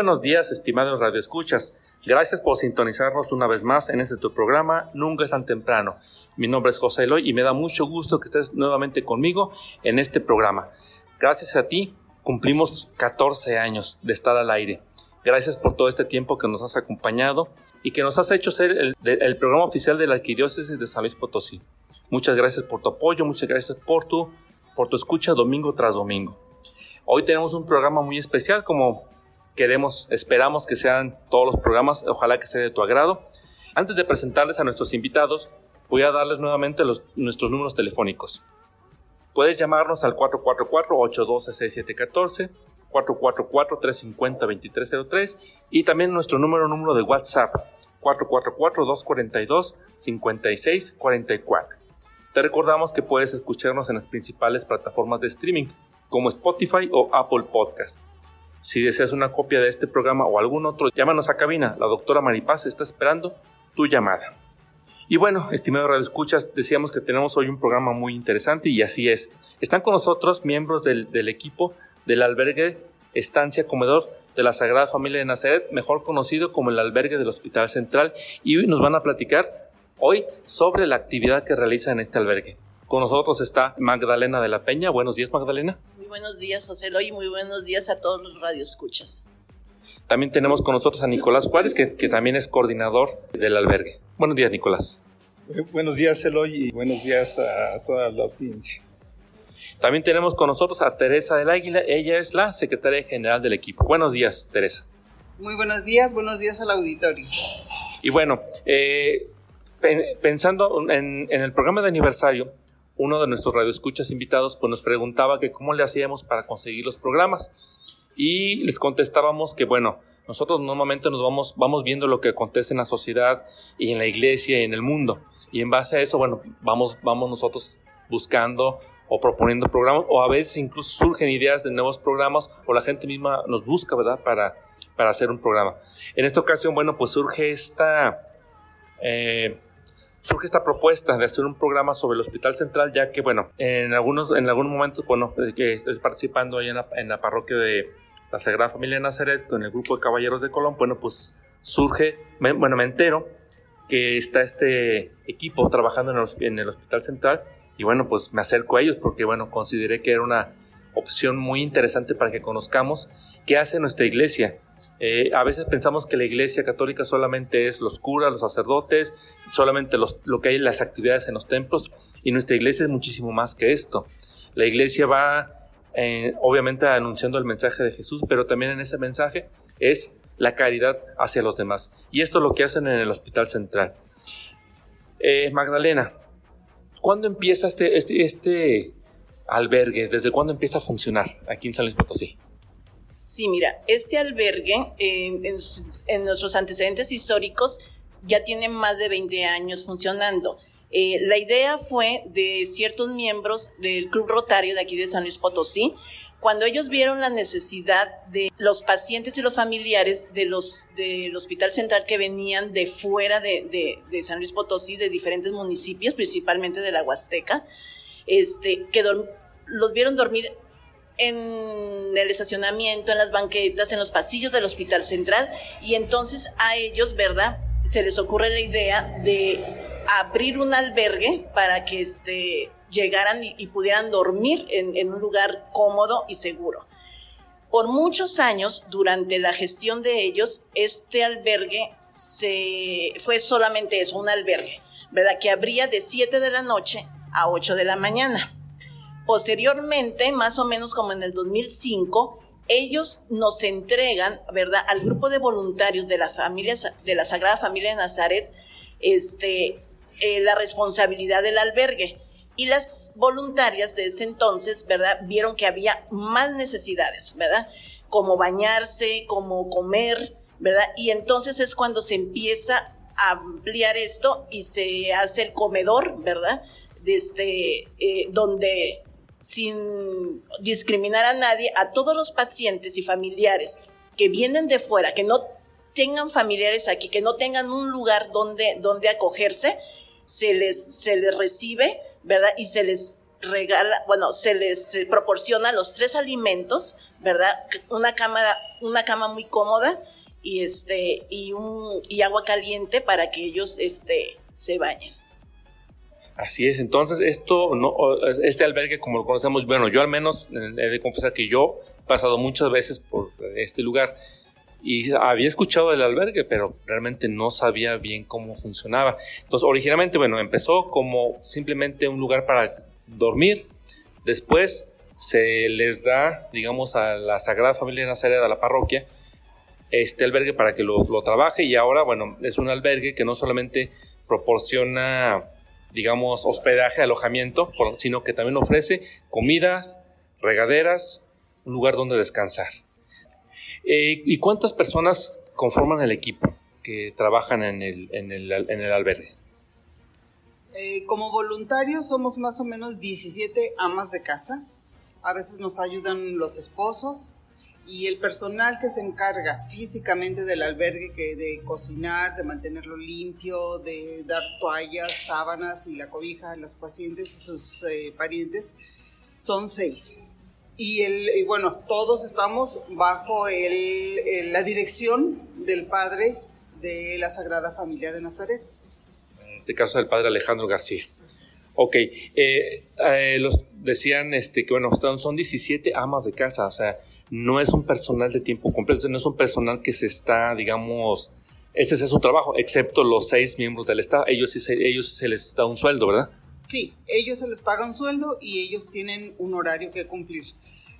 Buenos días, estimados radioescuchas. Gracias por sintonizarnos una vez más en este tu programa Nunca es tan temprano. Mi nombre es José Eloy y me da mucho gusto que estés nuevamente conmigo en este programa. Gracias a ti cumplimos 14 años de estar al aire. Gracias por todo este tiempo que nos has acompañado y que nos has hecho ser el, programa oficial de la Arquidiócesis de San Luis Potosí. Muchas gracias por tu apoyo, muchas gracias por tu, por tu escucha domingo tras domingo. Hoy tenemos un programa muy especial como queremos, esperamos que sean todos los programas, ojalá que sea de tu agrado. Antes de presentarles a nuestros invitados, voy a darles nuevamente nuestros números telefónicos. Puedes llamarnos al 444-812-6714, 444-350-2303 y también nuestro número número de WhatsApp, 444-242-5644. Te recordamos que puedes escucharnos en las principales plataformas de streaming, como Spotify o Apple Podcast. Si deseas una copia de este programa o algún otro, llámanos a cabina. La doctora Maripaz está esperando tu llamada. Y bueno, estimado Radio Escuchas, decíamos que tenemos hoy un programa muy interesante y así es. Están con nosotros miembros del, equipo del albergue Estancia Comedor de la Sagrada Familia de Nazaret, mejor conocido como el albergue del Hospital Central, y nos van a platicar hoy sobre la actividad que realiza en este albergue. Con nosotros está Magdalena de la Peña. Buenos días, Magdalena. Buenos días, José Eloy, y muy buenos días a todos los radioescuchas. También tenemos con nosotros a Nicolás Juárez, que, que también es coordinador del albergue. Buenos días, Nicolás. Eh, Buenos días, Eloy, y buenos días a toda la audiencia. También tenemos con nosotros a Teresa del Águila. Ella es la secretaria general del equipo. Buenos días, Teresa. Muy buenos días, buenos días al auditorio. Y bueno, eh, pe- pensando en, en el programa de aniversario, uno de nuestros radioescuchas invitados pues nos preguntaba que cómo le hacíamos para conseguir los programas. Y les contestábamos que, bueno, nosotros normalmente nos vamos, vamos viendo lo que acontece en la sociedad y en la iglesia y en el mundo. Y en base a eso, bueno, vamos, vamos nosotros buscando o proponiendo programas, o a veces incluso surgen ideas de nuevos programas, o la gente misma nos busca, ¿verdad?, para, para hacer un programa. En esta ocasión, bueno, pues surge esta, eh, surge esta propuesta de hacer un programa sobre el Hospital Central, ya que, bueno, en algunos, en algunos momentos, bueno, eh, estoy participando ahí en la, parroquia de la Sagrada Familia de Nazaret con el grupo de Caballeros de Colón, bueno, pues surge, me- bueno, me entero que está este equipo trabajando en el, en el Hospital Central y bueno, pues me acerco a ellos porque, bueno, consideré que era una opción muy interesante para que conozcamos qué hace nuestra iglesia. Eh, a veces pensamos que la iglesia católica solamente es los curas, los sacerdotes, solamente lo que hay en las actividades en los templos, y nuestra iglesia es muchísimo más que esto. La iglesia va, eh, obviamente, anunciando el mensaje de Jesús, pero también en ese mensaje es la caridad hacia los demás. Y esto es lo que hacen en el Hospital Central. Eh, Magdalena, ¿cuándo empieza este, este, este albergue? ¿Desde cuándo empieza a funcionar aquí en San Luis Potosí? Sí, mira, este albergue en, nuestros antecedentes históricos ya tiene más de 20 años funcionando. Eh, la idea fue de ciertos miembros del Club Rotario de aquí de San Luis Potosí, cuando ellos vieron la necesidad de los pacientes y los familiares de los, del Hospital Central que venían de fuera de, de- San Luis Potosí, de diferentes municipios, principalmente de la Huasteca, este, que los vieron dormir en el estacionamiento, en las banquetas, en los pasillos del Hospital Central, y entonces a ellos, ¿verdad? Se les ocurre la idea de abrir un albergue para que este, llegaran y, pudieran dormir en, en un lugar cómodo y seguro. Por muchos años, durante la gestión de ellos, este albergue se, fue solamente eso, un albergue, ¿verdad? Que abría de 7 de la noche a 8 de la mañana. Posteriormente, más o menos como en el 2005, ellos nos entregan, ¿verdad? Al grupo de voluntarios de la familia, de la Sagrada Familia de Nazaret, este, eh, la responsabilidad del albergue. Y las voluntarias de ese entonces, ¿verdad? Vieron que había más necesidades, ¿verdad? Como bañarse, como comer, ¿verdad? Y entonces es cuando se empieza a ampliar esto y se hace el comedor, ¿verdad? Desde, eh, donde sin discriminar a nadie, a todos los pacientes y familiares que vienen de fuera, que no tengan familiares aquí, que no tengan un lugar donde, donde acogerse, se les, se les recibe, ¿verdad? Y se les regala, bueno, se les proporciona los tres alimentos, ¿verdad? Una cama, una cama muy cómoda y este, y un, y agua caliente para que ellos, este, se bañen. Así es, entonces esto, no, este albergue como lo conocemos, bueno, yo al menos he de confesar que yo he pasado muchas veces por este lugar y había escuchado del albergue, pero realmente no sabía bien cómo funcionaba. Entonces, originalmente, bueno, empezó como simplemente un lugar para dormir, después se les da, digamos, a la Sagrada Familia de Nazaret, a la parroquia, este albergue para que lo, lo trabaje y ahora, bueno, es un albergue que no solamente proporciona digamos, hospedaje, alojamiento, sino que también ofrece comidas, regaderas, un lugar donde descansar. Eh, ¿Y cuántas personas conforman el equipo que trabajan en el, en el, en el albergue? Eh, como voluntarios somos más o menos 17 amas de casa. A veces nos ayudan los esposos, y el personal que se encarga físicamente del albergue, que de cocinar, de mantenerlo limpio, de dar toallas, sábanas y la cobija a los pacientes y sus eh, parientes, son seis. Y, el, y bueno, todos estamos bajo el, el, la dirección del padre de la Sagrada Familia de Nazaret. En este caso, el padre Alejandro García. Ok, eh, eh, los decían este, que bueno, son 17 amas de casa, o sea, no es un personal de tiempo completo, no es un personal que se está, digamos, este es su trabajo, excepto los seis miembros del Estado. Ellos, se, ellos se les da un sueldo, ¿verdad? Sí, ellos se les paga un sueldo y ellos tienen un horario que cumplir.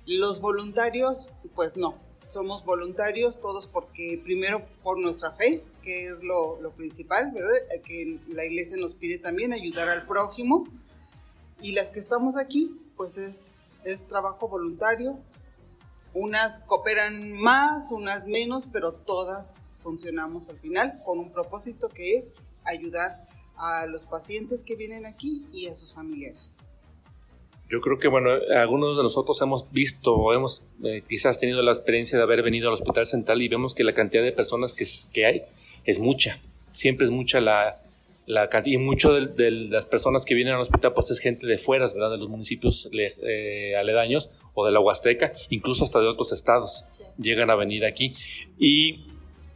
Los voluntarios, pues no, somos voluntarios todos porque primero por nuestra fe, que es lo, lo principal, ¿verdad? Que la iglesia nos pide también ayudar al prójimo. Y las que estamos aquí, pues es, es trabajo voluntario, unas cooperan más, unas menos, pero todas funcionamos al final con un propósito que es ayudar a los pacientes que vienen aquí y a sus familiares. Yo creo que, bueno, algunos de nosotros hemos visto o hemos eh, quizás tenido la experiencia de haber venido al Hospital Central y vemos que la cantidad de personas que, que hay es mucha. Siempre es mucha la, la cantidad. Y mucho de, de, las personas que vienen al hospital, pues es gente de fuera, ¿verdad? De los municipios eh, aledaños o de la Huasteca, incluso hasta de otros estados. Sí. Llegan a venir aquí. Y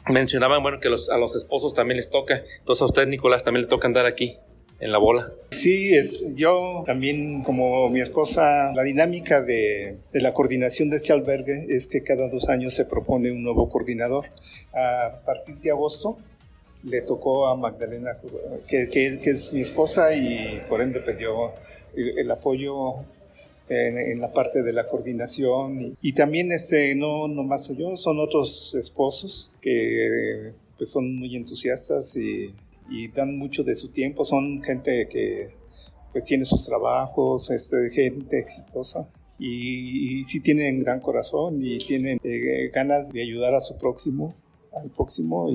mencionaban, bueno, que los, a los esposos también les toca. Entonces a usted, Nicolás, también le toca andar aquí en la bola. Sí, es, yo también, como mi esposa, la dinámica de, de, la coordinación de este albergue es que cada dos años se propone un nuevo coordinador. A partir de agosto le tocó a Magdalena, que, que, que es mi esposa y por ende pues yo el, el apoyo en, la parte de la coordinación y, también este no nomás soy yo, son otros esposos que pues son muy entusiastas y, dan mucho de su tiempo, son gente que pues tiene sus trabajos, este, gente exitosa. Y, sí tienen gran corazón y tienen eh, ganas de ayudar a su próximo, al próximo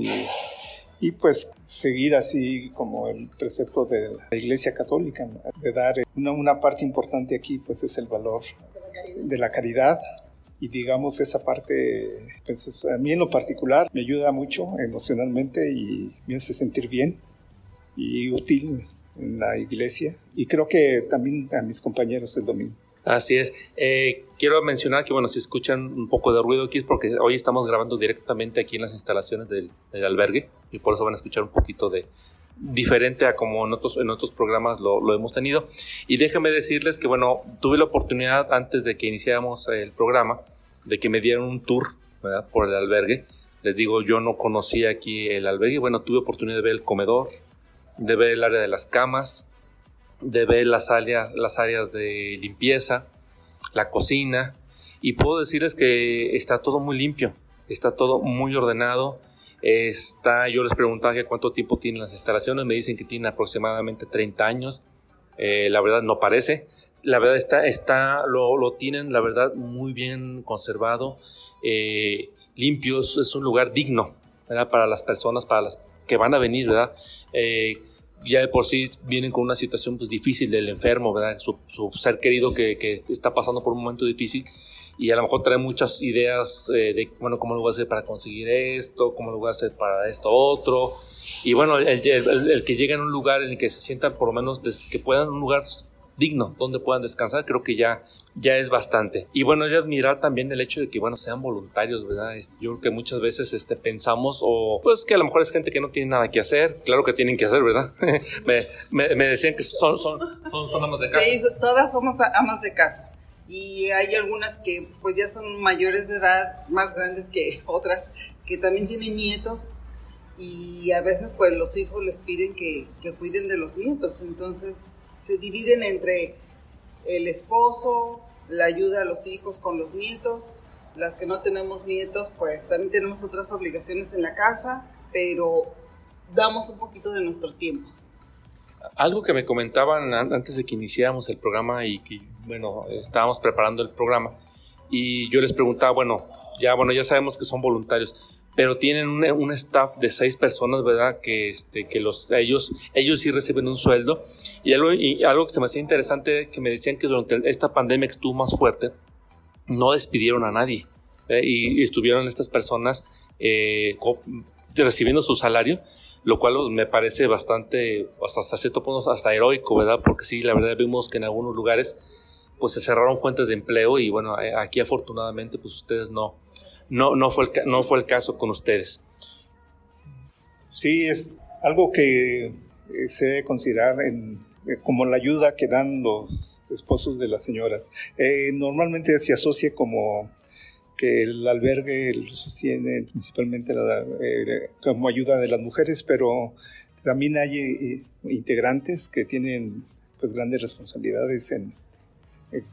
y pues seguir así como el precepto de la Iglesia Católica, de dar una, una parte importante aquí, pues es el valor de la caridad. Y digamos esa parte, pues a mí en lo particular me ayuda mucho emocionalmente y me hace sentir bien y útil en la iglesia. Y creo que también a mis compañeros el domingo. Así es. Eh, quiero mencionar que, bueno, si escuchan un poco de ruido aquí es porque hoy estamos grabando directamente aquí en las instalaciones del, del, albergue y por eso van a escuchar un poquito de, diferente a como en otros, en otros programas lo, lo hemos tenido. Y déjenme decirles que, bueno, tuve la oportunidad antes de que iniciáramos el programa de que me dieran un tour ¿verdad? por el albergue. Les digo, yo no conocía aquí el albergue. Bueno, tuve oportunidad de ver el comedor, de ver el área de las camas, de ver las áreas, las áreas de limpieza, la cocina. Y puedo decirles que está todo muy limpio, está todo muy ordenado. Está, yo les preguntaba cuánto tiempo tienen las instalaciones, me dicen que tienen aproximadamente 30 años. Eh, la verdad no parece. La verdad está, está lo, lo tienen, la verdad, muy bien conservado, eh, limpio. Es, un lugar digno para las personas, para las que van a venir, ¿verdad? Eh, ya de por sí vienen con una situación pues, difícil del enfermo, ¿verdad? Su, su ser querido que, que, está pasando por un momento difícil y a lo mejor trae muchas ideas eh, de, bueno, cómo lo voy a hacer para conseguir esto, cómo lo voy a hacer para esto otro. Y bueno, el, el, el que llega en un lugar en el que se sientan por lo menos que puedan un lugar digno donde puedan descansar, creo que ya, ya es bastante. Y bueno, es de admirar también el hecho de que, bueno, sean voluntarios, ¿verdad? Este, yo creo que muchas veces este, pensamos, o pues que a lo mejor es gente que no tiene nada que hacer, claro que tienen que hacer, ¿verdad? me, me, me, decían que son, son, son, son amas de casa. Sí, todas somos amas de casa y hay algunas que pues ya son mayores de edad, más grandes que otras, que también tienen nietos y a veces pues los hijos les piden que, que, cuiden de los nietos, entonces se dividen entre el esposo, la ayuda a los hijos con los nietos, las que no tenemos nietos pues también tenemos otras obligaciones en la casa, pero damos un poquito de nuestro tiempo. Algo que me comentaban antes de que iniciáramos el programa y que, bueno, estábamos preparando el programa y yo les preguntaba, bueno, ya, bueno, ya sabemos que son voluntarios, pero tienen un, un staff de seis personas, ¿verdad? Que, este, que los, ellos, ellos sí reciben un sueldo. Y algo, y algo que se me hacía interesante, que me decían que durante esta pandemia que estuvo más fuerte, no despidieron a nadie. ¿eh? Y, y, estuvieron estas personas eh, recibiendo su salario lo cual me parece bastante, hasta cierto punto, hasta heroico, ¿verdad? Porque sí, la verdad vimos que en algunos lugares pues se cerraron fuentes de empleo y bueno, eh, aquí afortunadamente pues ustedes no, no, no, fue, el, no fue el caso con ustedes. Sí, es algo que eh, se debe considerar eh, como la ayuda que dan los esposos de las señoras. Eh, normalmente se asocia como que el albergue sostiene principalmente como ayuda de las mujeres, pero también hay integrantes que tienen pues grandes responsabilidades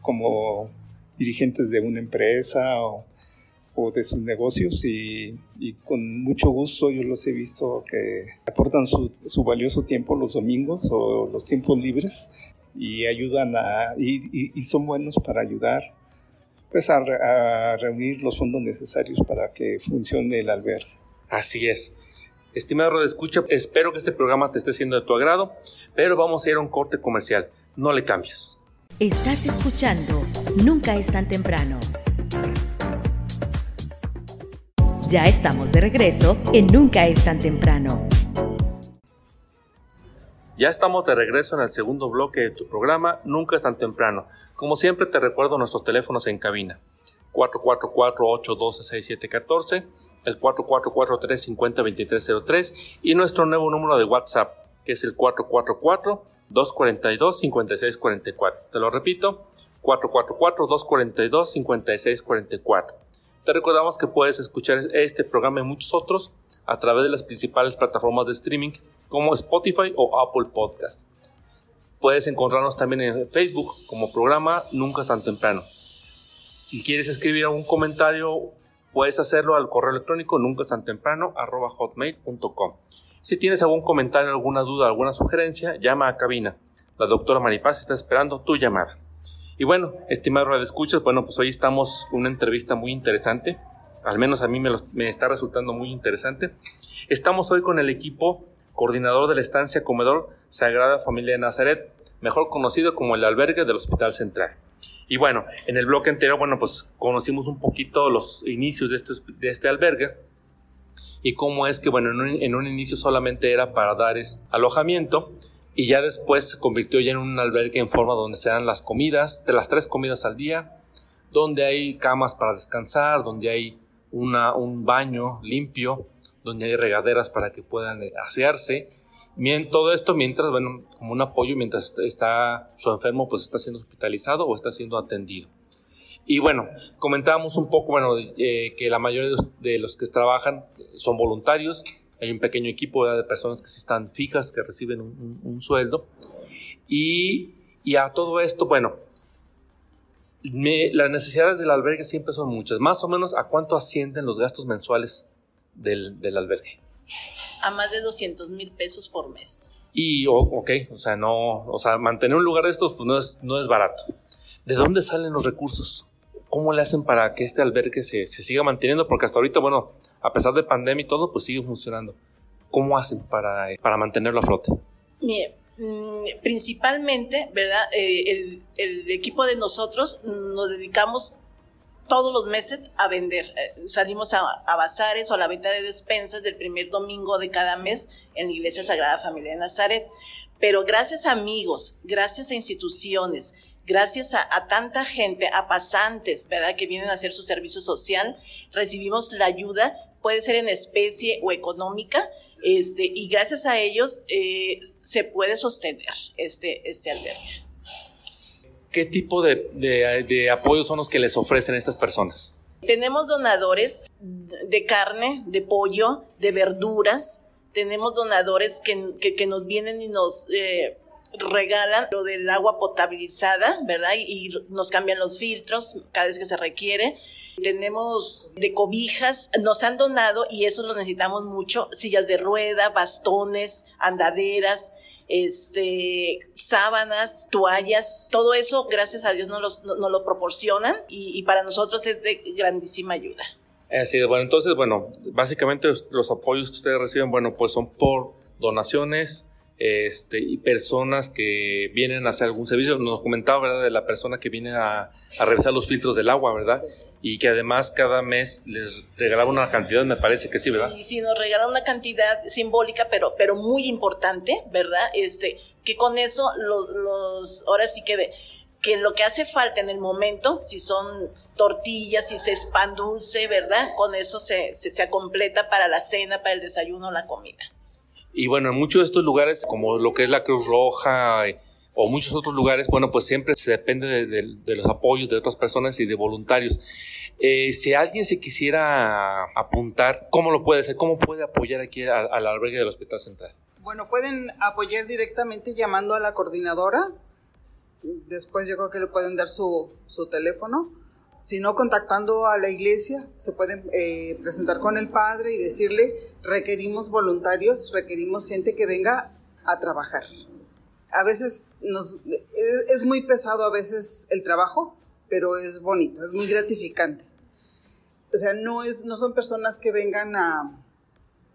como dirigentes de una empresa o, o de sus negocios y, y, con mucho gusto yo los he visto que aportan su, su valioso tiempo los domingos o los tiempos libres y ayudan a y, y, y son buenos para ayudar pues a, a, reunir los fondos necesarios para que funcione el albergue. Así es. Estimado Radio Escucha, espero que este programa te esté siendo de tu agrado, pero vamos a ir a un corte comercial. No le cambies. Estás escuchando Nunca es tan temprano. Ya estamos de regreso en Nunca es tan temprano. Ya estamos de regreso en el segundo bloque de tu programa Nunca es tan temprano. Como siempre te recuerdo nuestros teléfonos en cabina. 444-812-6714, el 4443-502303 y nuestro nuevo número de WhatsApp, que es el 444-242-5644. Te lo repito, 444-242-5644. Te recordamos que puedes escuchar este programa y muchos otros a través de las principales plataformas de streaming como Spotify o Apple Podcast. Puedes encontrarnos también en Facebook como programa Nunca es tan temprano. Si quieres escribir algún comentario, puedes hacerlo al correo electrónico nunca es tan temprano. Si tienes algún comentario, alguna duda, alguna sugerencia, llama a cabina. La doctora Maripaz está esperando tu llamada. Y bueno, estimado Radio Escuchas, bueno, pues hoy estamos con una entrevista muy interesante. Al menos a mí me, está resultando muy interesante. Estamos hoy con el equipo coordinador de la estancia Comedor Sagrada Familia de Nazaret, mejor conocido como el albergue del Hospital Central. Y bueno, en el bloque anterior, bueno, pues conocimos un poquito los inicios de este, de este albergue y cómo es que, bueno, en un, inicio solamente era para dar alojamiento y ya después se convirtió ya en un albergue en forma donde se dan las comidas, de las tres comidas al día, donde hay camas para descansar, donde hay una, un baño limpio, donde hay regaderas para que puedan asearse Mien- todo esto mientras, bueno, como un apoyo mientras está su enfermo, pues está siendo hospitalizado o está siendo atendido. Y bueno, comentábamos un poco, bueno, eh, que la mayoría de los que trabajan son voluntarios. Hay un pequeño equipo ¿verdad? de personas que sí están fijas, que reciben un, un- un sueldo. Y, y a todo esto, bueno, me- las necesidades del albergue siempre son muchas. Más o menos, ¿a cuánto ascienden los gastos mensuales del, del albergue? A más de 200 mil pesos por mes. Y, ok, o sea, no, o sea, mantener un lugar de estos, pues no es, no es barato. ¿De dónde salen los recursos? ¿Cómo le hacen para que este albergue se, se siga manteniendo? Porque hasta ahorita, bueno, a pesar de pandemia y todo, pues sigue funcionando. ¿Cómo hacen para, para mantenerlo a flote? Mire, mm, principalmente, ¿verdad? Eh, el, el equipo de nosotros nos dedicamos todos los meses a vender. Eh, salimos a, a bazares o a la venta de despensas del primer domingo de cada mes en la Iglesia Sagrada Familia de Nazaret. Pero gracias a amigos, gracias a instituciones, gracias a, a tanta gente, a pasantes, ¿verdad? Que vienen a hacer su servicio social, recibimos la ayuda, puede ser en especie o económica, este, y gracias a ellos eh, se puede sostener este, este albergue. ¿Qué tipo de, de, de apoyos son los que les ofrecen estas personas? Tenemos donadores de carne, de pollo, de verduras. Tenemos donadores que, que, que nos vienen y nos eh, regalan lo del agua potabilizada, ¿verdad? Y, nos cambian los filtros cada vez que se requiere. Tenemos de cobijas, nos han donado, y eso lo necesitamos mucho, sillas de rueda, bastones, andaderas, este, sábanas, toallas, todo eso, gracias a Dios, nos, los- nos, lo proporcionan y, para nosotros es de grandísima ayuda. Así de, bueno, entonces, bueno, básicamente los apoyos que ustedes reciben, bueno, pues son por donaciones este, y personas que vienen a hacer algún servicio. Nos comentaba, ¿verdad?, de la persona que viene a, revisar los filtros del agua, ¿verdad? Y que además cada mes les regalaba una cantidad, me parece que sí, ¿verdad? Y si nos regalan una cantidad simbólica, pero, pero muy importante, ¿verdad? Este, que con eso los, los ahora sí que, ve- que lo que hace falta en el momento, si son tortillas, si se es pan dulce, ¿verdad? Con eso se, se, se completa para la cena, para el desayuno, la comida. Y bueno, en muchos de estos lugares, como lo que es la Cruz Roja eh, o muchos otros lugares, bueno, pues siempre se depende de, los apoyos de otras personas y de voluntarios. Eh, si alguien se quisiera apuntar, ¿cómo lo puede hacer? ¿Cómo puede apoyar aquí al albergue del Hospital Central? Bueno, pueden apoyar directamente llamando a la coordinadora. Después yo creo que le pueden dar su, su teléfono. Si no, contactando a la iglesia, se pueden eh, presentar con el padre y decirle, requerimos voluntarios, requerimos gente que venga a trabajar. A veces nos, es, es muy pesado a veces el trabajo, pero es bonito, es muy gratificante. O sea, no, es, no son personas que vengan a,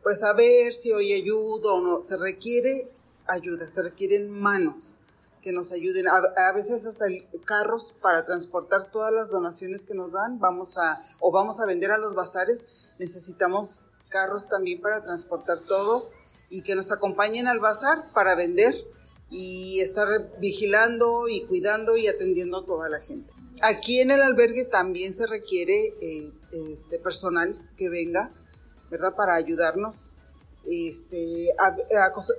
pues a ver si hoy ayudo o no. Se requiere ayuda, se requieren manos que nos ayuden. A, veces hasta carros para transportar todas las donaciones que nos dan. Vamos a, o vamos a vender a los bazares. Necesitamos carros también para transportar todo y que nos acompañen al bazar para vender y estar vigilando y cuidando y atendiendo a toda la gente. Aquí en el albergue también se requiere eh, este personal que venga ¿verdad? Para ayudarnos. Este,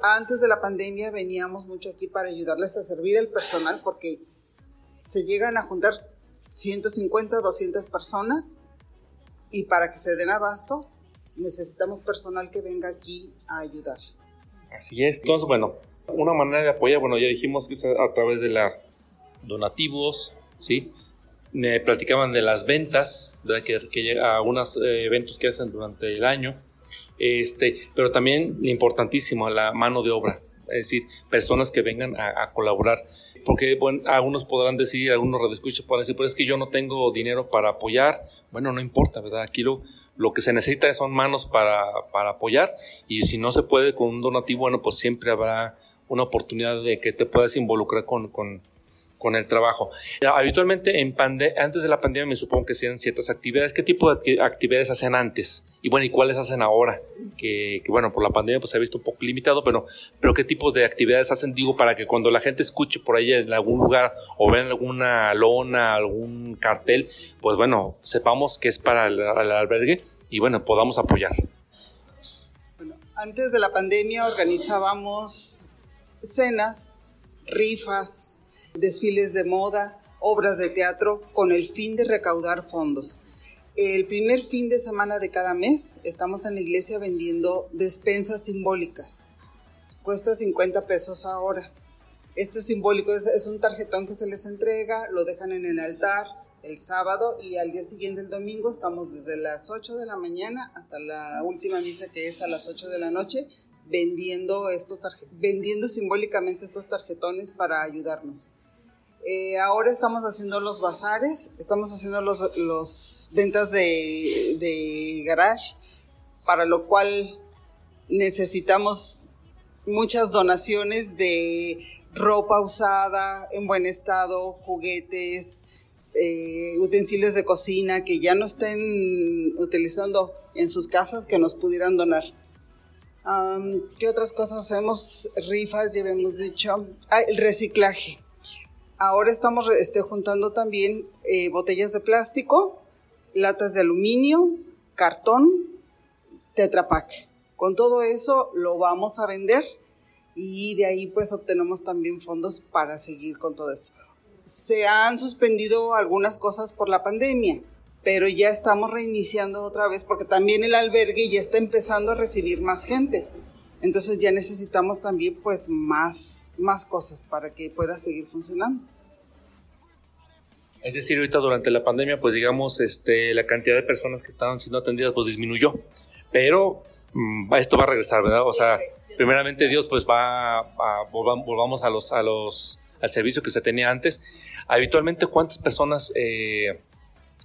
antes de la pandemia veníamos mucho aquí para ayudarles a servir al personal porque se llegan a juntar 150, 200 personas y para que se den abasto necesitamos personal que venga aquí a ayudar. Así es. Entonces, bueno, una manera de apoyar, bueno, ya dijimos que es a, través de la donativos, ¿sí? Me platicaban de las ventas, ¿verdad? Que, que a algunos eh, eventos que hacen durante el año, este, pero también importantísimo, la mano de obra, es decir, personas que vengan a, colaborar. Porque bueno, algunos podrán decir, algunos radioescuchas podrán decir, pero es que yo no tengo dinero para apoyar. Bueno, no importa, ¿verdad? Aquí lo, lo que se necesita son manos para, para apoyar y si no se puede con un donativo, bueno, pues siempre habrá una oportunidad de que te puedas involucrar con, con, con el trabajo. Habitualmente en pande antes de la pandemia me supongo que hacían ciertas actividades. ¿Qué tipo de acti- actividades hacen antes? Y bueno, ¿y cuáles hacen ahora? Que, que, bueno, por la pandemia pues se ha visto un poco limitado, pero, pero ¿qué tipos de actividades hacen? Digo, para que cuando la gente escuche por ahí en algún lugar o vean alguna lona, algún cartel, pues bueno, sepamos que es para el, el albergue y bueno, podamos apoyar. Bueno, Antes de la pandemia organizábamos cenas, rifas, desfiles de moda, obras de teatro con el fin de recaudar fondos. El primer fin de semana de cada mes estamos en la iglesia vendiendo despensas simbólicas. Cuesta 50 pesos ahora. Esto es simbólico, es, un tarjetón que se les entrega, lo dejan en el altar el sábado y al día siguiente, el domingo, estamos desde las 8 de la mañana hasta la última misa que es a las 8 de la noche vendiendo, estos vendiendo simbólicamente estos tarjetones para ayudarnos. Eh, ahora estamos haciendo los bazares, estamos haciendo los, ventas de, de garage, para lo cual necesitamos muchas donaciones de ropa usada en buen estado, juguetes, eh, utensilios de cocina que ya no estén utilizando en sus casas que nos pudieran donar. ¿Qué otras cosas hacemos? Rifas, ya habíamos dicho. Ah, el reciclaje. Ahora estamos este, juntando también eh, botellas de plástico, latas de aluminio, cartón, tetrapack. Con todo eso lo vamos a vender y de ahí pues obtenemos también fondos para seguir con todo esto. Se han suspendido algunas cosas por la pandemia, pero ya estamos reiniciando otra vez porque también el albergue ya está empezando a recibir más gente. Entonces ya necesitamos también pues más, más cosas para que pueda seguir funcionando. Es decir, ahorita durante la pandemia, pues digamos, este, la cantidad de personas que estaban siendo atendidas pues disminuyó, pero mm, esto va a regresar, ¿verdad? O sea, primeramente Dios pues va a, volvamos a los, a los, al servicio que se tenía antes. Habitualmente, ¿cuántas personas eh,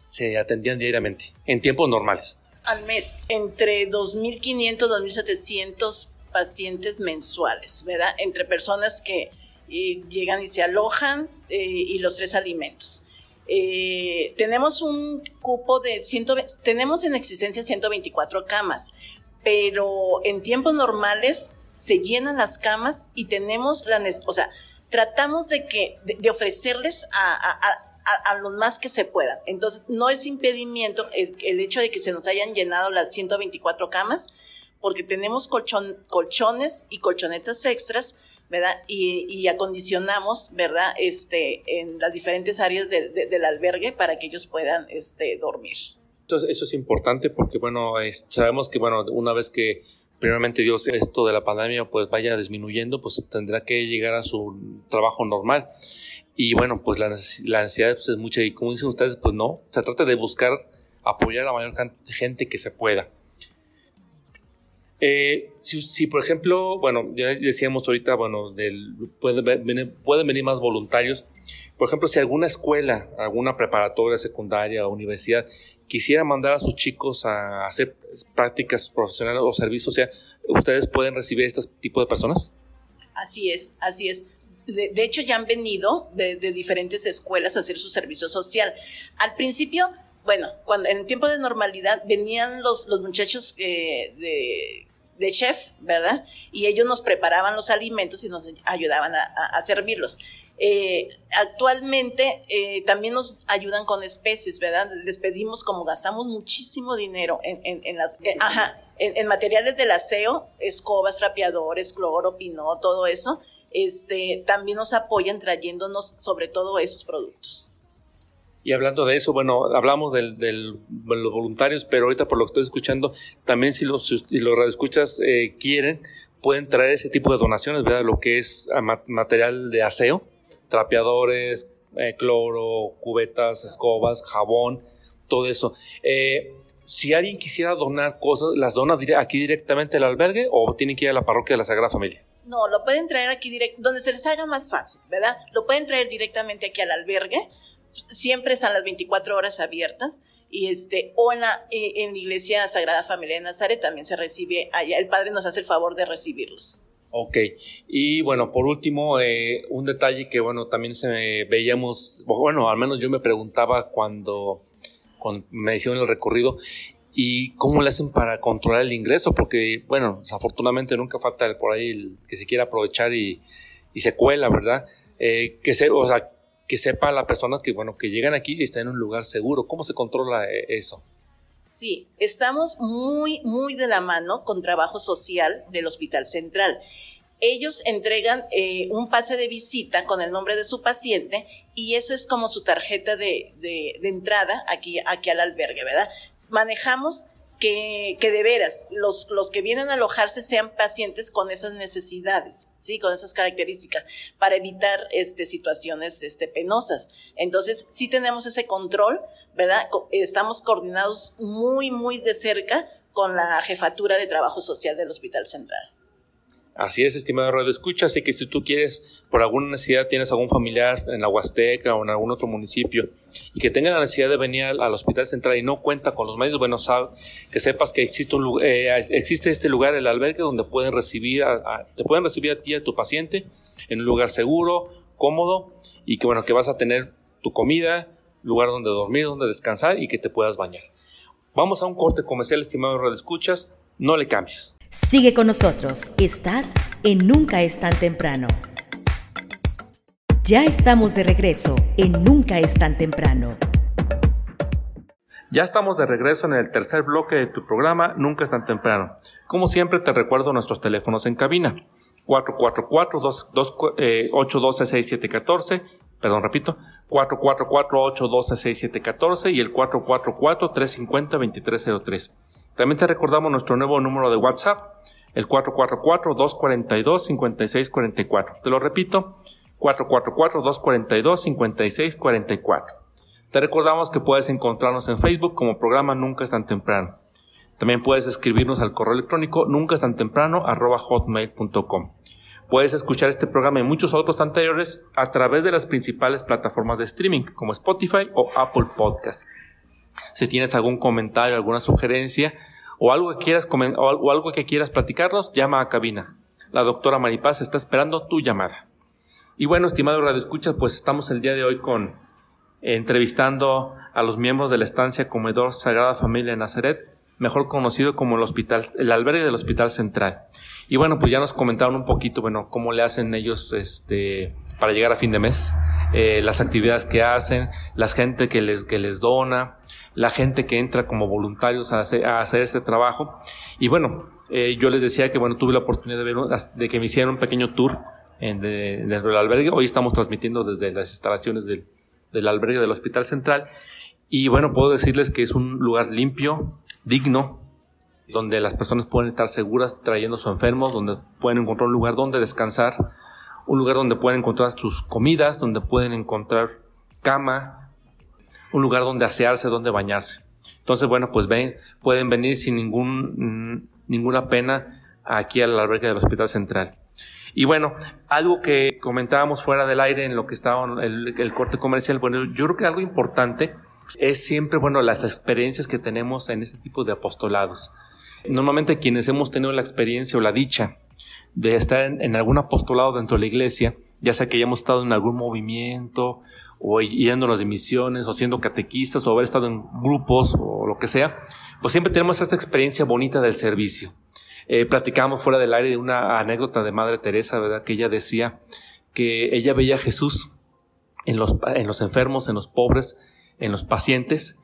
se atendían diariamente en tiempos normales? Al mes, entre 2.500 2.700 pacientes mensuales, ¿verdad? Entre personas que eh, llegan y se alojan eh, y los tres alimentos. Eh, tenemos un cupo de 100, tenemos en existencia 124 camas, pero en tiempos normales se llenan las camas y tenemos la, o sea, tratamos de que, de, ofrecerles a los más que se puedan. Entonces, no es impedimento el, hecho de que se nos hayan llenado las 124 camas, porque tenemos colchón, colchones y colchonetas extras, ¿verdad? Y, acondicionamos, ¿verdad? Este, en las diferentes áreas del albergue para que ellos puedan este, dormir. Eso, eso es importante porque, bueno, sabemos que, bueno, una vez que primeramente Dios esto de la pandemia pues vaya disminuyendo, pues tendrá que llegar a su trabajo normal. Y bueno, pues la, necesidad pues, es mucha y como dicen ustedes, pues no, se trata de buscar apoyar a la mayor gente que se pueda. Eh, si, por ejemplo, bueno, ya decíamos ahorita, bueno, del, pueden, pueden venir más voluntarios. Por ejemplo, si alguna escuela, alguna preparatoria, secundaria o universidad quisiera mandar a sus chicos a hacer prácticas profesionales o servicios, o sea, ¿ustedes pueden recibir este tipo de personas? Así es, así es de, hecho ya han venido de, diferentes escuelas a hacer su servicio social. Al principio, bueno, cuando en el tiempo de normalidad venían los, los muchachos eh, de, chef, ¿verdad? Y ellos nos preparaban los alimentos y nos ayudaban a, servirlos. Eh, actualmente eh, también nos ayudan con especies, ¿verdad? Les pedimos, como gastamos muchísimo dinero en, en, las, ajá, en, materiales del aseo, escobas, rapeadores, cloro, pinó, todo eso, este, también nos apoyan trayéndonos sobre todo esos productos. Y hablando de eso, bueno, hablamos de los voluntarios, pero ahorita por lo que estoy escuchando, también si los, si radioescuchas eh, quieren, pueden traer ese tipo de donaciones, ¿verdad? Lo que es ah, material de aseo, trapeadores, eh, cloro, cubetas, escobas, jabón, todo eso. Eh, si alguien quisiera donar cosas, ¿las dona aquí directamente al albergue o tienen que ir a la parroquia de la Sagrada Familia? No, lo pueden traer aquí directo, donde se les haga más fácil, ¿verdad? Lo pueden traer directamente aquí al albergue. Siempre están las 24 horas abiertas. Y este, o en la, eh, en la iglesia Sagrada Familia de Nazaret también se recibe allá. El padre nos hace el favor de recibirlos. Ok, y bueno, por último, eh, un detalle que bueno, también se veíamos, bueno, al menos yo me preguntaba cuando, cuando me hicieron el recorrido, ¿Y cómo le hacen para controlar el ingreso? Porque, bueno, desafortunadamente nunca falta por ahí el que se quiera aprovechar y, se cuela, ¿verdad? Eh, que, se, o sea, que sepa la persona que, bueno, que llegan aquí y están en un lugar seguro. ¿Cómo se controla eh, eso? Sí, estamos muy, muy de la mano con trabajo social del Hospital Central. Ellos entregan eh, un pase de visita con el nombre de su paciente y eso es como su tarjeta de, de, de entrada aquí, aquí al albergue, ¿verdad? Manejamos que, que de veras los, los que vienen a alojarse sean pacientes con esas necesidades, sí, con esas características, para evitar este, situaciones este, penosas. Entonces, sí tenemos ese control, ¿verdad? Estamos coordinados muy, muy de cerca con la jefatura de trabajo social del Hospital Central. Así es, estimado Radio Escucha, así que si tú quieres, por alguna necesidad, tienes algún familiar en la Huasteca o en algún otro municipio y que tenga la necesidad de venir al, al Hospital Central y no cuenta con los medios, bueno, sab- que sepas que eh, existe este lugar, el albergue, donde pueden recibir a, a- te pueden recibir a ti a tu paciente en un lugar seguro, cómodo y que, bueno, que vas a tener tu comida, lugar donde dormir, donde descansar y que te puedas bañar. Vamos a un corte comercial, estimado Radio Escuchas, no le cambies. Sigue con nosotros. Estás en Nunca es tan temprano. Ya estamos de regreso en Nunca es tan temprano. Ya estamos de regreso en el tercer bloque de tu programa Nunca es tan temprano. Como siempre te recuerdo nuestros teléfonos en cabina. 444-812-6714, perdón, repito, 444-812-6714 y el 444-350-2303. También te recordamos nuestro nuevo número de WhatsApp, el 444-242-5644. Te lo repito, 444-242-5644. Te recordamos que puedes encontrarnos en Facebook como programa Nunca es tan temprano. También puedes escribirnos al correo electrónico nunca es tan temprano hotmail.com. Puedes escuchar este programa y muchos otros anteriores a través de las principales plataformas de streaming como Spotify o Apple Podcast. Si tienes algún comentario, alguna sugerencia o algo que quieras o al- o algo que quieras platicarnos, llama a cabina. La doctora Maripaz está esperando tu llamada. Y bueno, estimado Radio Escucha, pues estamos el día de hoy con entrevistando a los miembros de la estancia Comedor Sagrada Familia de Nazaret, mejor conocido como el hospital, el albergue del Hospital Central. Y bueno, pues ya nos comentaron un poquito, bueno, cómo le hacen ellos este para llegar a fin de mes, eh, las actividades que hacen, la gente que les, que les dona, la gente que entra como voluntarios a hacer, a hacer este trabajo. Y bueno, eh, yo les decía que bueno, tuve la oportunidad de ver, de que me hicieran un pequeño tour en de- dentro del albergue. Hoy estamos transmitiendo desde las instalaciones del, del albergue del Hospital Central. Y bueno, puedo decirles que es un lugar limpio, digno, donde las personas pueden estar seguras trayendo a sus enfermos, donde pueden encontrar un lugar donde descansar, un lugar donde pueden encontrar sus comidas, donde pueden encontrar cama, un lugar donde asearse, donde bañarse. Entonces, bueno, pues ven, pueden venir sin ningún, mm, ninguna pena aquí al albergue del Hospital Central. Y bueno, algo que comentábamos fuera del aire en lo que estaba el, el corte comercial, bueno, yo creo que algo importante es siempre, bueno, las experiencias que tenemos en este tipo de apostolados. Normalmente quienes hemos tenido la experiencia o la dicha de estar en, algún apostolado dentro de la iglesia, ya sea que hayamos estado en algún movimiento o yéndonos de misiones o siendo catequistas o haber estado en grupos o lo que sea, pues siempre tenemos esta experiencia bonita del servicio. Eh, platicábamos fuera del aire de una anécdota de Madre Teresa, ¿verdad? Que ella decía que ella veía a Jesús en los, en los enfermos, en los pobres, en los pacientes,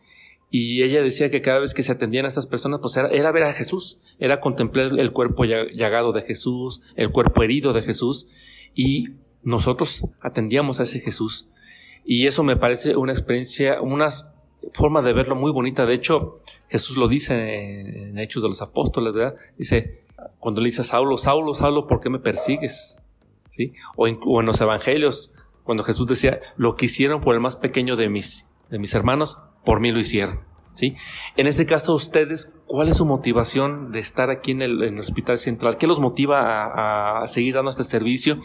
y ella decía que cada vez que se atendían a estas personas, pues era, ver a Jesús, era contemplar el cuerpo lla- llagado de Jesús, el cuerpo herido de Jesús, y nosotros atendíamos a ese Jesús. Y eso me parece una experiencia, una forma de verlo muy bonita. De hecho, Jesús lo dice en Hechos de los Apóstoles, ¿verdad? Dice, cuando le dice a Saulo, Saulo, Saulo, ¿por qué me persigues? ¿Sí? O en, o en los Evangelios, cuando Jesús decía, lo que hicieron por el más pequeño de mis, de mis hermanos, por mí lo hicieron. ¿Sí? En este caso, ustedes, ¿cuál es su motivación de estar aquí en el, Hospital Central? ¿Qué los motiva a, seguir dando este servicio?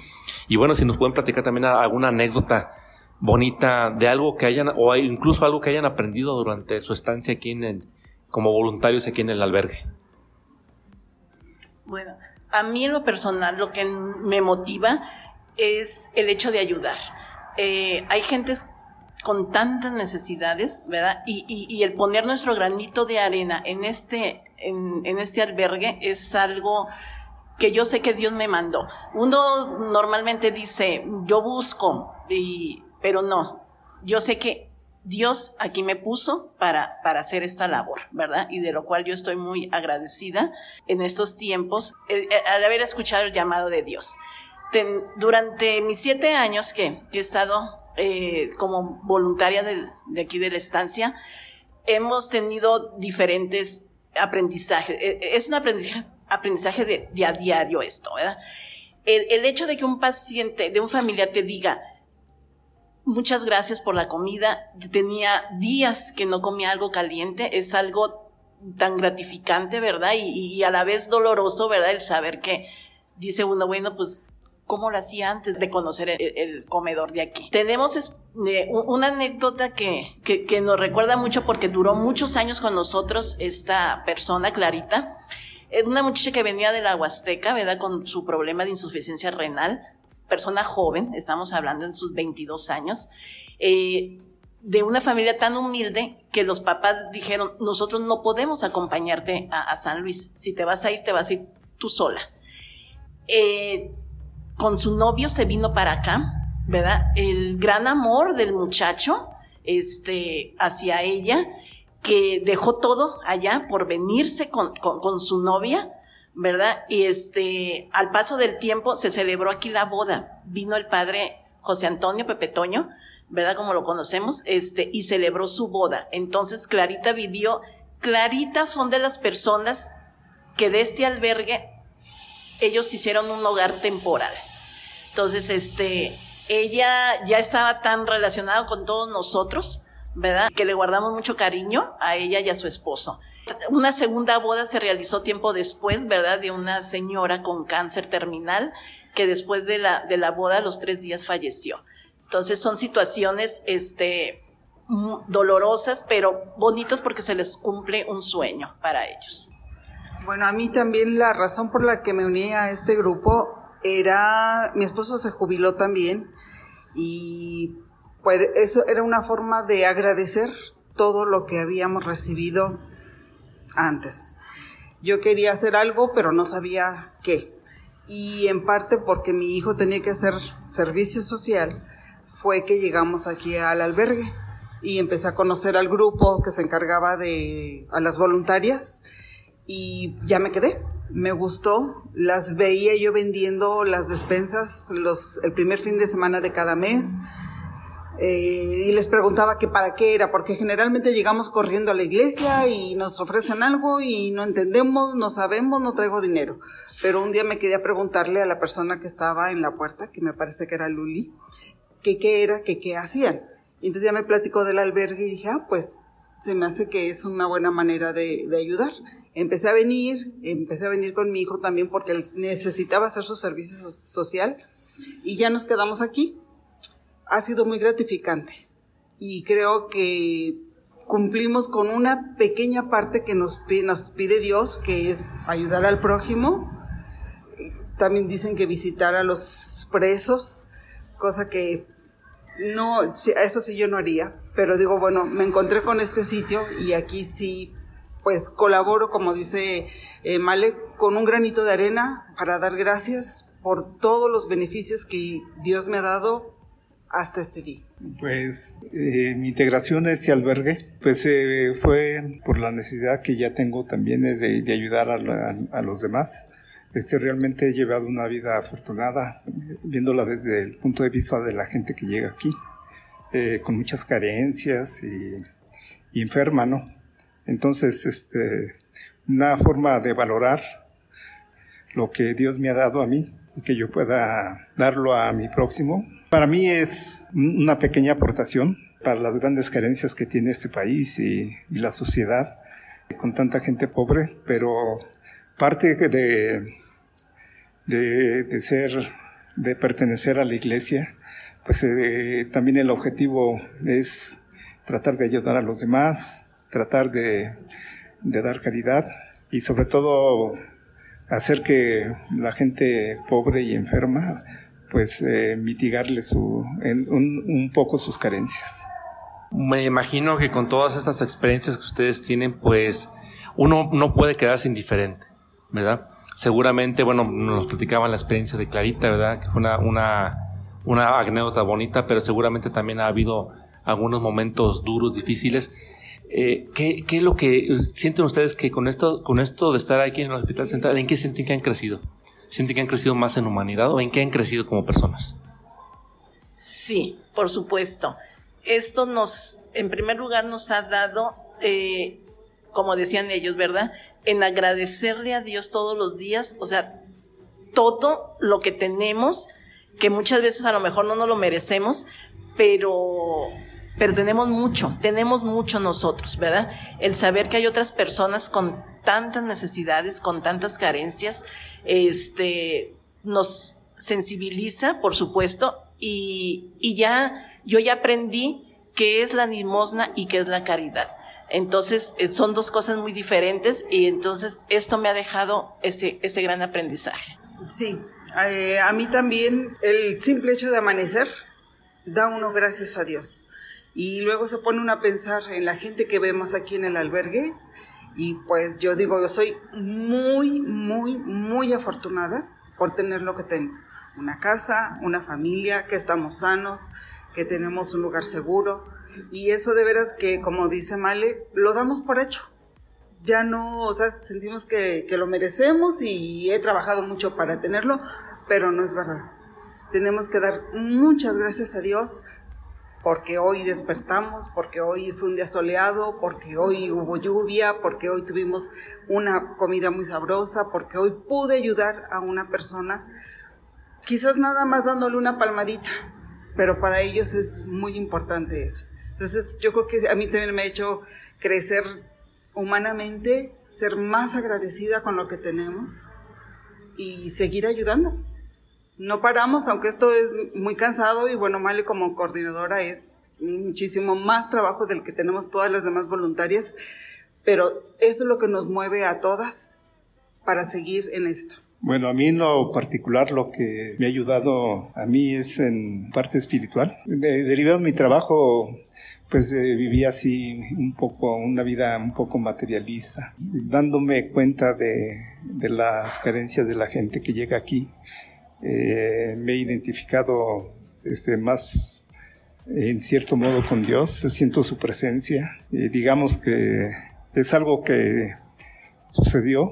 Y bueno, si nos pueden platicar también alguna anécdota bonita de algo que hayan, o incluso algo que hayan aprendido durante su estancia aquí en el, como voluntarios aquí en el albergue. Bueno, a mí en lo personal lo que me motiva es el hecho de ayudar. Eh, hay gente con tantas necesidades, ¿verdad? Y, el poner nuestro granito de arena en este, en, este albergue es algo que yo sé que Dios me mandó. Uno normalmente dice, yo busco, y, pero no, yo sé que Dios aquí me puso para, para hacer esta labor, ¿verdad? Y de lo cual yo estoy muy agradecida en estos tiempos al haber escuchado el llamado de Dios. Durante mis siete años que, que he estado eh, como voluntaria del- de aquí de la estancia, hemos tenido diferentes aprendizajes. Eh, Es un aprendizaje, aprendizaje de, de a diario esto, ¿verdad? El, el hecho de que un paciente, de un familiar te diga, muchas gracias por la comida, tenía días que no comía algo caliente, es algo tan gratificante, ¿verdad? Y, y a la vez doloroso, ¿verdad? El saber que dice uno, bueno, pues cómo lo hacía antes de conocer el, el comedor de aquí. Tenemos es- eh, un- una anécdota que, que, que nos recuerda mucho porque duró muchos años con nosotros esta persona, Clarita. Una muchacha que venía de la Huasteca, ¿verdad? Con su problema de insuficiencia renal, persona joven, estamos hablando en sus 22 años, eh, de una familia tan humilde que los papás dijeron, nosotros no podemos acompañarte a, a San Luis, si te vas a ir, te vas a ir tú sola. Eh, con su novio se vino para acá, ¿verdad? El gran amor del muchacho, este, hacia ella, que dejó todo allá por venirse con, con, su novia, ¿verdad? Y este, al paso del tiempo se celebró aquí la boda. Vino el padre José Antonio Pepe Toño, ¿verdad? Como lo conocemos, este, y celebró su boda. Entonces Clarita vivió, Clarita son de las personas que de este albergue ellos hicieron un hogar temporal. Entonces, este, ella ya estaba tan relacionada con todos nosotros, ¿verdad? Que le guardamos mucho cariño a ella y a su esposo. Una segunda boda se realizó tiempo después, ¿verdad? De una señora con cáncer terminal que después de la, de la boda, a los tres días falleció. Entonces son situaciones, este, dolorosas, pero bonitas porque se les cumple un sueño para ellos. Bueno, a mí también la razón por la que me uní a este grupo era, mi esposo se jubiló también y pues eso era una forma de agradecer todo lo que habíamos recibido antes. Yo quería hacer algo, pero no sabía qué. Y en parte porque mi hijo tenía que hacer servicio social, fue que llegamos aquí al albergue y empecé a conocer al grupo que se encargaba de a las voluntarias y ya me quedé. Me gustó, las veía yo vendiendo las despensas el primer fin de semana de cada mes eh, y les preguntaba que para qué era, porque generalmente llegamos corriendo a la iglesia y nos ofrecen algo y no entendemos, no sabemos, no traigo dinero. Pero un día me quedé a preguntarle a la persona que estaba en la puerta, que me parece que era Luli, que qué era, que qué hacían. Y entonces ya me platicó del albergue y dije, ah, pues se me hace que es una buena manera de, de ayudar. Empecé a venir, empecé a venir con mi hijo también porque él necesitaba hacer su servicio so- social y ya nos quedamos aquí. Ha sido muy gratificante y creo que cumplimos con una pequeña parte que nos, nos pide Dios, que es ayudar al prójimo. También dicen que visitar a los presos, cosa que no, eso sí yo no haría, pero digo, bueno, me encontré con este sitio y aquí sí, pues colaboro, como dice eh, Male, con un granito de arena para dar gracias por todos los beneficios que Dios me ha dado hasta este día. Pues eh, mi integración a este albergue pues eh, fue por la necesidad que ya tengo también de, ayudar a, los demás. Este, realmente he llevado una vida afortunada, viéndola desde el punto de vista de la gente que llega aquí, con muchas carencias y, y enferma, ¿no? Entonces, este, una forma de valorar lo que Dios me ha dado a mí y que yo pueda darlo a mi próximo. Para mí es una pequeña aportación para las grandes carencias que tiene este país y, la sociedad con tanta gente pobre, pero parte de, de, de ser, de pertenecer a la iglesia, pues eh, también el objetivo es tratar de ayudar a los demás, tratar de, dar caridad y sobre todo hacer que la gente pobre y enferma pues eh, mitigarle su, un, poco sus carencias. Me imagino que con todas estas experiencias que ustedes tienen, pues uno no puede quedarse indiferente, ¿verdad? Seguramente, bueno, nos platicaban la experiencia de Clarita, ¿verdad? Que fue una, una, una bonita, pero seguramente también ha habido algunos momentos duros, difíciles. Eh, ¿qué, ¿qué, es lo que sienten ustedes que con esto, con esto de estar aquí en el Hospital Central, en qué sienten que han crecido? ¿Sienten que han crecido más en humanidad o en qué han crecido como personas? Sí, por supuesto. Esto nos, en primer lugar, nos ha dado, eh, como decían ellos, ¿verdad? En agradecerle a Dios todos los días, o sea, todo lo que tenemos, que muchas veces a lo mejor no nos lo merecemos, pero, pero tenemos mucho, tenemos mucho nosotros, ¿verdad? El saber que hay otras personas con tantas necesidades, con tantas carencias, este, nos sensibiliza, por supuesto, y, y ya, yo ya aprendí qué es la limosna y qué es la caridad. Entonces, eh, son dos cosas muy diferentes y entonces esto me ha dejado ese, ese gran aprendizaje. Sí, eh, a mí también el simple hecho de amanecer da uno gracias a Dios. Y luego se pone uno a pensar en la gente que vemos aquí en el albergue. Y pues yo digo, yo soy muy, muy, muy afortunada por tener lo que tengo. Una casa, una familia, que estamos sanos, que tenemos un lugar seguro. Y eso de veras que, como dice Male, lo damos por hecho ya no, o sea, sentimos que, que, lo merecemos y he trabajado mucho para tenerlo, pero no es verdad. Tenemos que dar muchas gracias a Dios porque hoy despertamos, porque hoy fue un día soleado, porque hoy hubo lluvia, porque hoy tuvimos una comida muy sabrosa, porque hoy pude ayudar a una persona, quizás nada más dándole una palmadita, pero para ellos es muy importante eso. Entonces yo creo que a mí también me ha hecho crecer humanamente, ser más agradecida con lo que tenemos y seguir ayudando. No paramos, aunque esto es muy cansado y bueno, Male como coordinadora es muchísimo más trabajo del que tenemos todas las demás voluntarias, pero eso es lo que nos mueve a todas para seguir en esto. Bueno, a mí en lo particular lo que me ha ayudado a mí es en parte espiritual. De, derivado de mi trabajo pues eh, vivía así un poco, una vida un poco materialista, dándome cuenta de las carencias de la gente que llega aquí. Eh, me he identificado este, más en cierto modo con Dios, siento su presencia. Eh, digamos que es algo que sucedió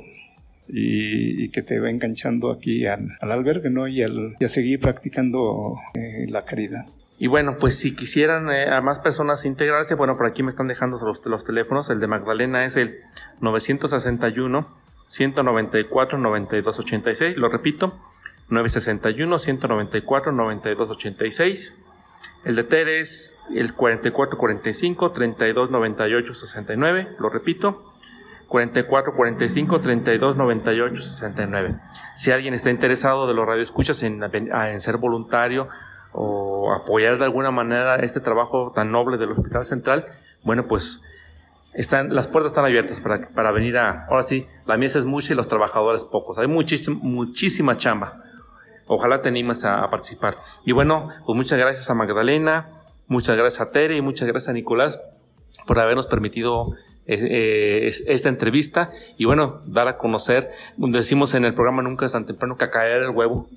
y, que te va enganchando aquí al, al albergue ¿no? y, al, a seguir practicando eh, la caridad. Y bueno, pues si quisieran eh, a más personas integrarse, bueno, por aquí me están dejando los, los teléfonos. El de Magdalena es el 961 194 9286. Lo repito, 961 194 9286. El de Tere es el 4445 3298 69. Lo repito, 4445 3298 69. Si alguien está interesado de los radioescuchas en, en ser voluntario o apoyar de alguna manera este trabajo tan noble del Hospital Central, bueno, pues están, las puertas están abiertas para, para venir a, ahora sí, la mesa es mucha y los trabajadores pocos, hay muchísima, muchísima chamba. Ojalá te animes a, participar. Y bueno, pues muchas gracias a Magdalena, muchas gracias a Tere y muchas gracias a Nicolás por habernos permitido eh, eh, esta entrevista y bueno, dar a conocer, decimos en el programa Nunca es tan temprano que caer el huevo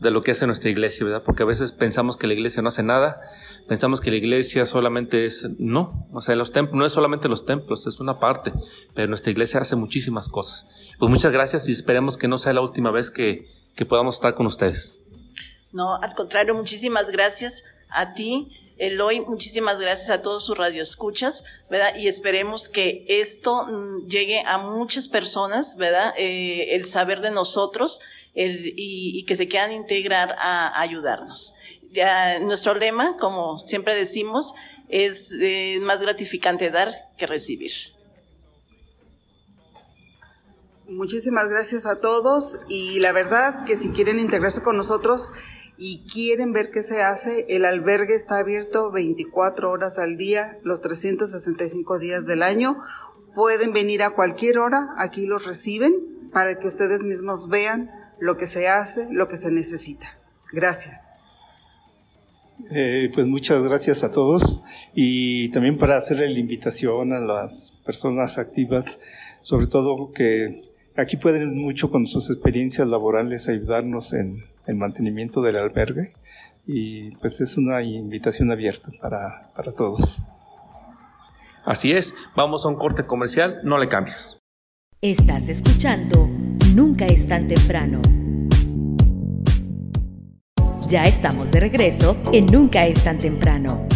de lo que hace nuestra iglesia, ¿verdad? Porque a veces pensamos que la iglesia no hace nada, pensamos que la iglesia solamente es, no, o sea, los templos, no es solamente los templos, es una parte, pero nuestra iglesia hace muchísimas cosas. Pues muchas gracias y esperemos que no sea la última vez que, que podamos estar con ustedes. No, al contrario, muchísimas gracias a ti, Eloy, muchísimas gracias a todos sus radioescuchas, ¿verdad? Y esperemos que esto llegue a muchas personas, ¿verdad? Eh, el saber de nosotros y, que se quieran integrar a, a ayudarnos. Ya, nuestro lema, como siempre decimos, es eh, más gratificante dar que recibir. Muchísimas gracias a todos y la verdad que si quieren integrarse con nosotros y quieren ver qué se hace, el albergue está abierto 24 horas al día, los 365 días del año. Pueden venir a cualquier hora, aquí los reciben para que ustedes mismos vean lo que se hace, lo que se necesita. Gracias. Eh, pues muchas gracias a todos y también para hacerle la invitación a las personas activas, sobre todo que aquí pueden mucho con sus experiencias laborales ayudarnos en el mantenimiento del albergue y pues es una invitación abierta para, para todos. Así es, vamos a un corte comercial, no le cambies. Estás escuchando Nunca es tan temprano. Ya estamos de regreso en Nunca es tan temprano.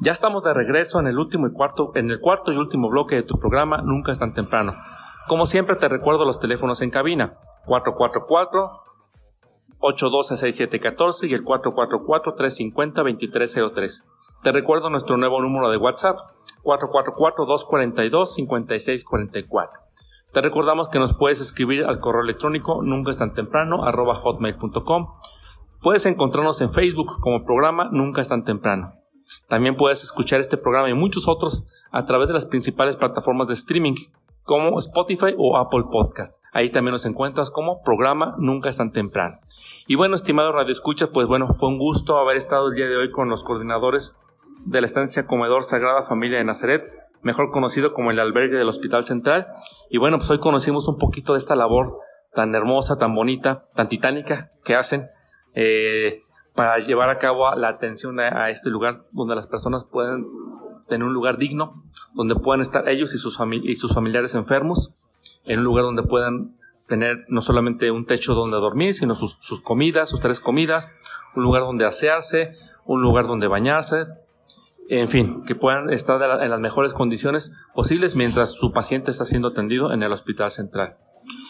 Ya estamos de regreso en el último y cuarto, en el cuarto y último bloque de tu programa Nunca es tan temprano. Como siempre te recuerdo los teléfonos en cabina 444 812-6714 y el 444-350-2303. Te recuerdo nuestro nuevo número de WhatsApp, 444-242-5644. Te recordamos que nos puedes escribir al correo electrónico nunca es tan temprano hotmail.com. Puedes encontrarnos en Facebook como programa Nunca es tan temprano. También puedes escuchar este programa y muchos otros a través de las principales plataformas de streaming como Spotify o Apple Podcasts. Ahí también nos encuentras como programa Nunca es tan temprano. Y bueno, estimado Radio Escucha, pues bueno, fue un gusto haber estado el día de hoy con los coordinadores de la estancia Comedor Sagrada Familia de Nazaret, mejor conocido como el albergue del Hospital Central. Y bueno, pues hoy conocimos un poquito de esta labor tan hermosa, tan bonita, tan titánica que hacen eh, para llevar a cabo la atención a, este lugar donde las personas pueden tener un lugar digno, donde puedan estar ellos y sus, familiares enfermos, en un lugar donde puedan tener no solamente un techo donde dormir, sino sus, comidas, sus tres comidas, un lugar donde asearse, un lugar donde bañarse, en fin, que puedan estar en las mejores condiciones posibles mientras su paciente está siendo atendido en el hospital central.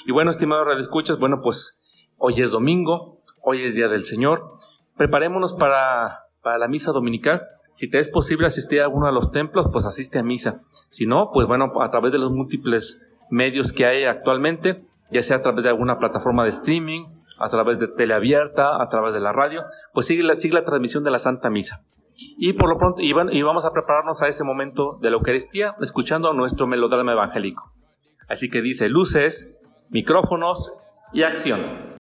Y bueno, estimados radioescuchas, bueno, pues hoy es domingo, hoy es Día del Señor. Preparémonos para, para la misa dominical. Si te es posible asistir a alguno de los templos, pues asiste a misa. Si no, pues bueno, a través de los múltiples medios que hay actualmente, ya sea a través de alguna plataforma de streaming, a través de teleabierta, a través de la radio, pues sigue la, sigue la transmisión de la Santa Misa. Y por lo pronto, y, y vamos a prepararnos a ese momento de la Eucaristía, escuchando nuestro melodrama evangélico. Así que dice luces, micrófonos y acción.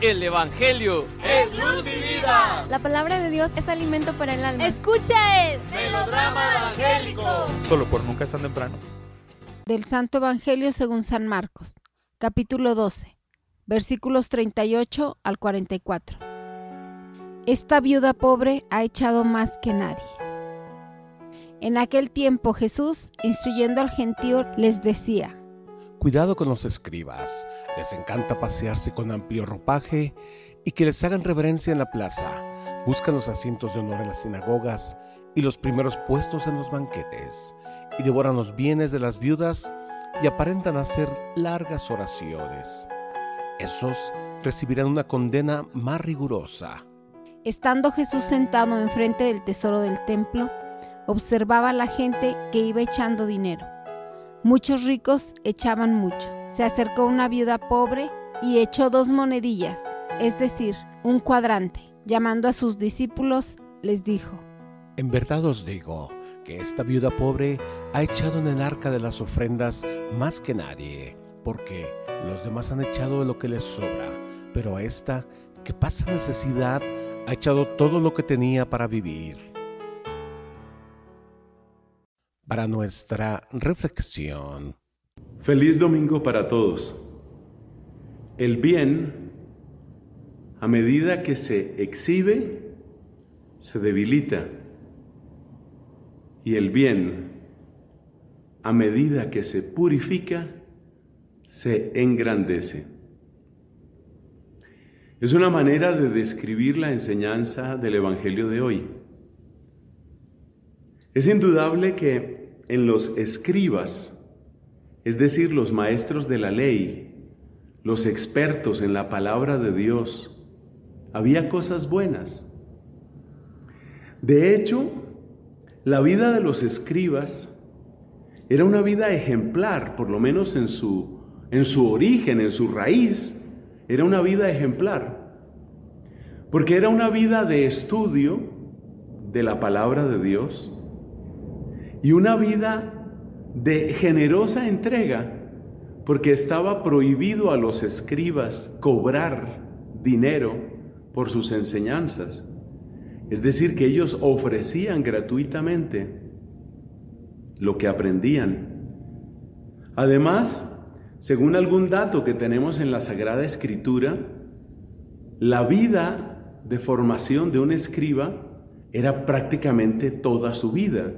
El Evangelio es luz y vida. La palabra de Dios es alimento para el alma. Escucha el melodrama evangélico. Solo por nunca es tan temprano. Del Santo Evangelio según San Marcos, capítulo 12, versículos 38 al 44. Esta viuda pobre ha echado más que nadie. En aquel tiempo Jesús, instruyendo al gentío, les decía, Cuidado con los escribas, les encanta pasearse con amplio ropaje y que les hagan reverencia en la plaza. Buscan los asientos de honor en las sinagogas y los primeros puestos en los banquetes, y devoran los bienes de las viudas y aparentan hacer largas oraciones. Esos recibirán una condena más rigurosa. Estando Jesús sentado enfrente del tesoro del templo, observaba a la gente que iba echando dinero. Muchos ricos echaban mucho. Se acercó una viuda pobre y echó dos monedillas, es decir, un cuadrante. Llamando a sus discípulos, les dijo, En verdad os digo que esta viuda pobre ha echado en el arca de las ofrendas más que nadie, porque los demás han echado de lo que les sobra, pero a esta, que pasa necesidad, ha echado todo lo que tenía para vivir. Para nuestra reflexión. Feliz domingo para todos. El bien, a medida que se exhibe, se debilita. Y el bien, a medida que se purifica, se engrandece. Es una manera de describir la enseñanza del Evangelio de hoy. Es indudable que en los escribas, es decir, los maestros de la ley, los expertos en la palabra de Dios, había cosas buenas. De hecho, la vida de los escribas era una vida ejemplar, por lo menos en su, en su origen, en su raíz, era una vida ejemplar, porque era una vida de estudio de la palabra de Dios y una vida de generosa entrega, porque estaba prohibido a los escribas cobrar dinero por sus enseñanzas. Es decir, que ellos ofrecían gratuitamente lo que aprendían. Además, según algún dato que tenemos en la Sagrada Escritura, la vida de formación de un escriba era prácticamente toda su vida.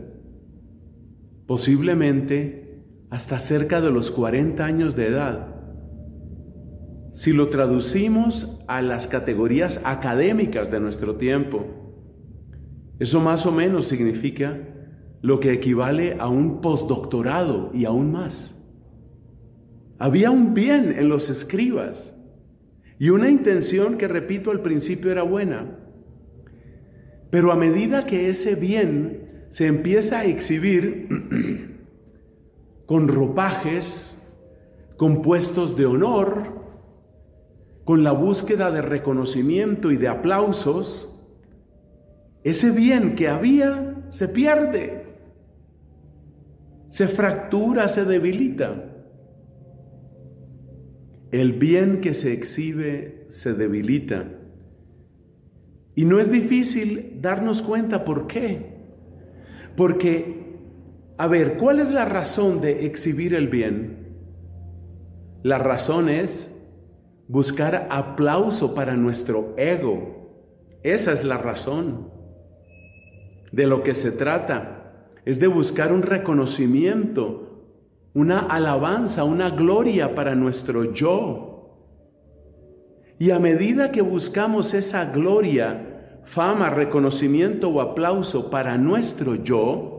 Posiblemente hasta cerca de los 40 años de edad. Si lo traducimos a las categorías académicas de nuestro tiempo, eso más o menos significa lo que equivale a un postdoctorado y aún más. Había un bien en los escribas y una intención que, repito, al principio era buena. Pero a medida que ese bien se empieza a exhibir con ropajes, con puestos de honor, con la búsqueda de reconocimiento y de aplausos, ese bien que había se pierde, se fractura, se debilita. El bien que se exhibe se debilita. Y no es difícil darnos cuenta por qué. Porque, a ver, ¿cuál es la razón de exhibir el bien? La razón es buscar aplauso para nuestro ego. Esa es la razón. De lo que se trata es de buscar un reconocimiento, una alabanza, una gloria para nuestro yo. Y a medida que buscamos esa gloria, fama, reconocimiento o aplauso para nuestro yo,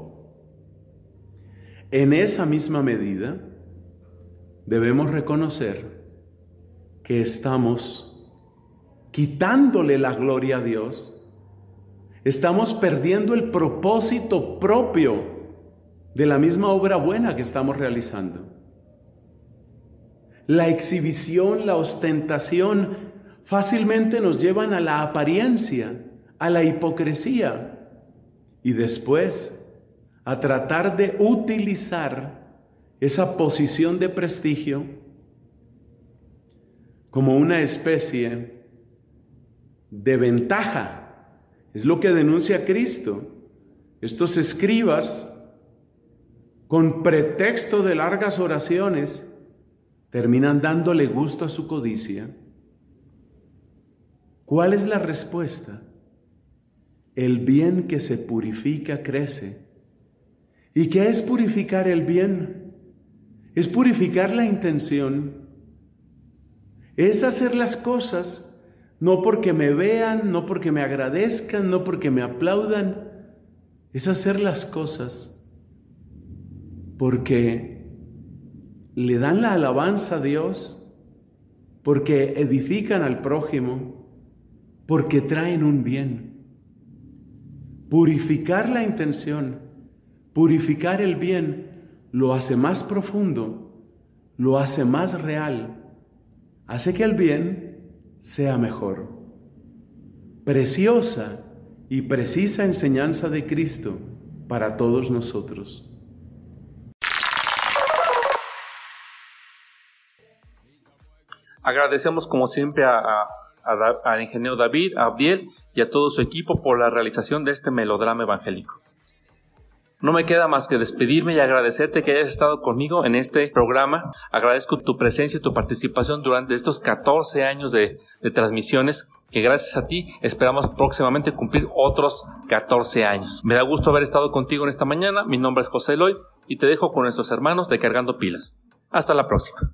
en esa misma medida debemos reconocer que estamos quitándole la gloria a Dios, estamos perdiendo el propósito propio de la misma obra buena que estamos realizando. La exhibición, la ostentación fácilmente nos llevan a la apariencia, a la hipocresía y después a tratar de utilizar esa posición de prestigio como una especie de ventaja. Es lo que denuncia Cristo. Estos escribas, con pretexto de largas oraciones, terminan dándole gusto a su codicia ¿Cuál es la respuesta? El bien que se purifica crece. ¿Y qué es purificar el bien? Es purificar la intención. Es hacer las cosas no porque me vean, no porque me agradezcan, no porque me aplaudan. Es hacer las cosas porque le dan la alabanza a Dios, porque edifican al prójimo porque traen un bien. Purificar la intención, purificar el bien, lo hace más profundo, lo hace más real, hace que el bien sea mejor. Preciosa y precisa enseñanza de Cristo para todos nosotros. Agradecemos como siempre a, al ingeniero David, a Abdiel y a todo su equipo por la realización de este melodrama evangélico. No me queda más que despedirme y agradecerte que hayas estado conmigo en este programa. Agradezco tu presencia y tu participación durante estos 14 años de, de, transmisiones que gracias a ti esperamos próximamente cumplir otros 14 años. Me da gusto haber estado contigo en esta mañana. Mi nombre es José Eloy y te dejo con nuestros hermanos de Cargando Pilas. Hasta la próxima.